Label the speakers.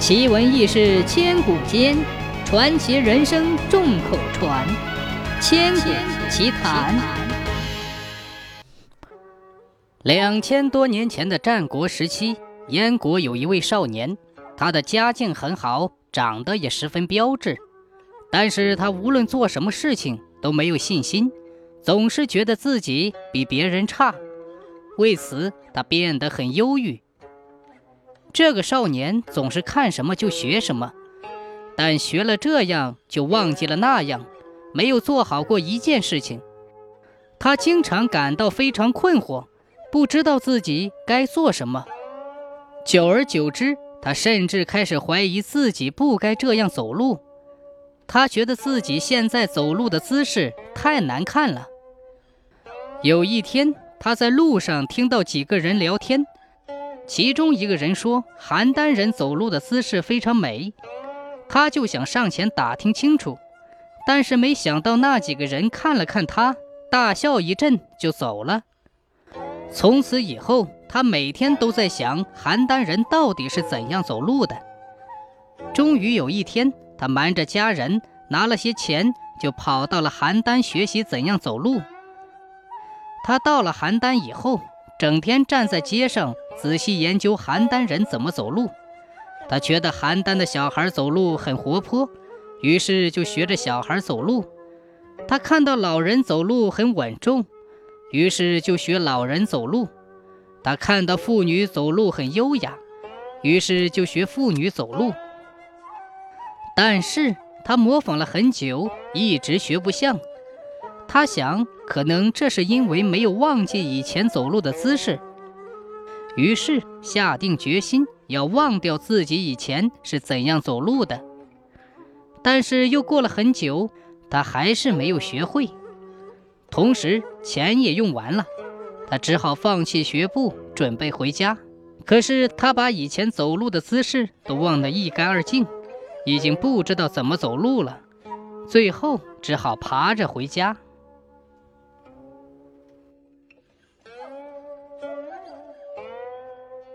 Speaker 1: 奇闻异事千古间，传奇人生众口传。千古奇谈。两千多年前的战国时期，燕国有一位少年，他的家境很好，长得也十分标致，但是他无论做什么事情都没有信心，总是觉得自己比别人差，为此他变得很忧郁。这个少年总是看什么就学什么，但学了这样就忘记了那样，没有做好过一件事情。他经常感到非常困惑，不知道自己该做什么。久而久之，他甚至开始怀疑自己不该这样走路。他觉得自己现在走路的姿势太难看了。有一天，他在路上听到几个人聊天。其中一个人说：“邯郸人走路的姿势非常美。”他就想上前打听清楚，但是没想到那几个人看了看他，大笑一阵就走了。从此以后，他每天都在想邯郸人到底是怎样走路的。终于有一天，他瞒着家人拿了些钱，就跑到了邯郸学习怎样走路。他到了邯郸以后，整天站在街上。仔细研究邯郸人怎么走路，他觉得邯郸的小孩走路很活泼，于是就学着小孩走路。他看到老人走路很稳重，于是就学老人走路。他看到妇女走路很优雅，于是就学妇女走路。但是他模仿了很久，一直学不像。他想，可能这是因为没有忘记以前走路的姿势。于是下定决心要忘掉自己以前是怎样走路的，但是又过了很久，他还是没有学会。同时钱也用完了，他只好放弃学步，准备回家。可是他把以前走路的姿势都忘得一干二净，已经不知道怎么走路了，最后只好爬着回家。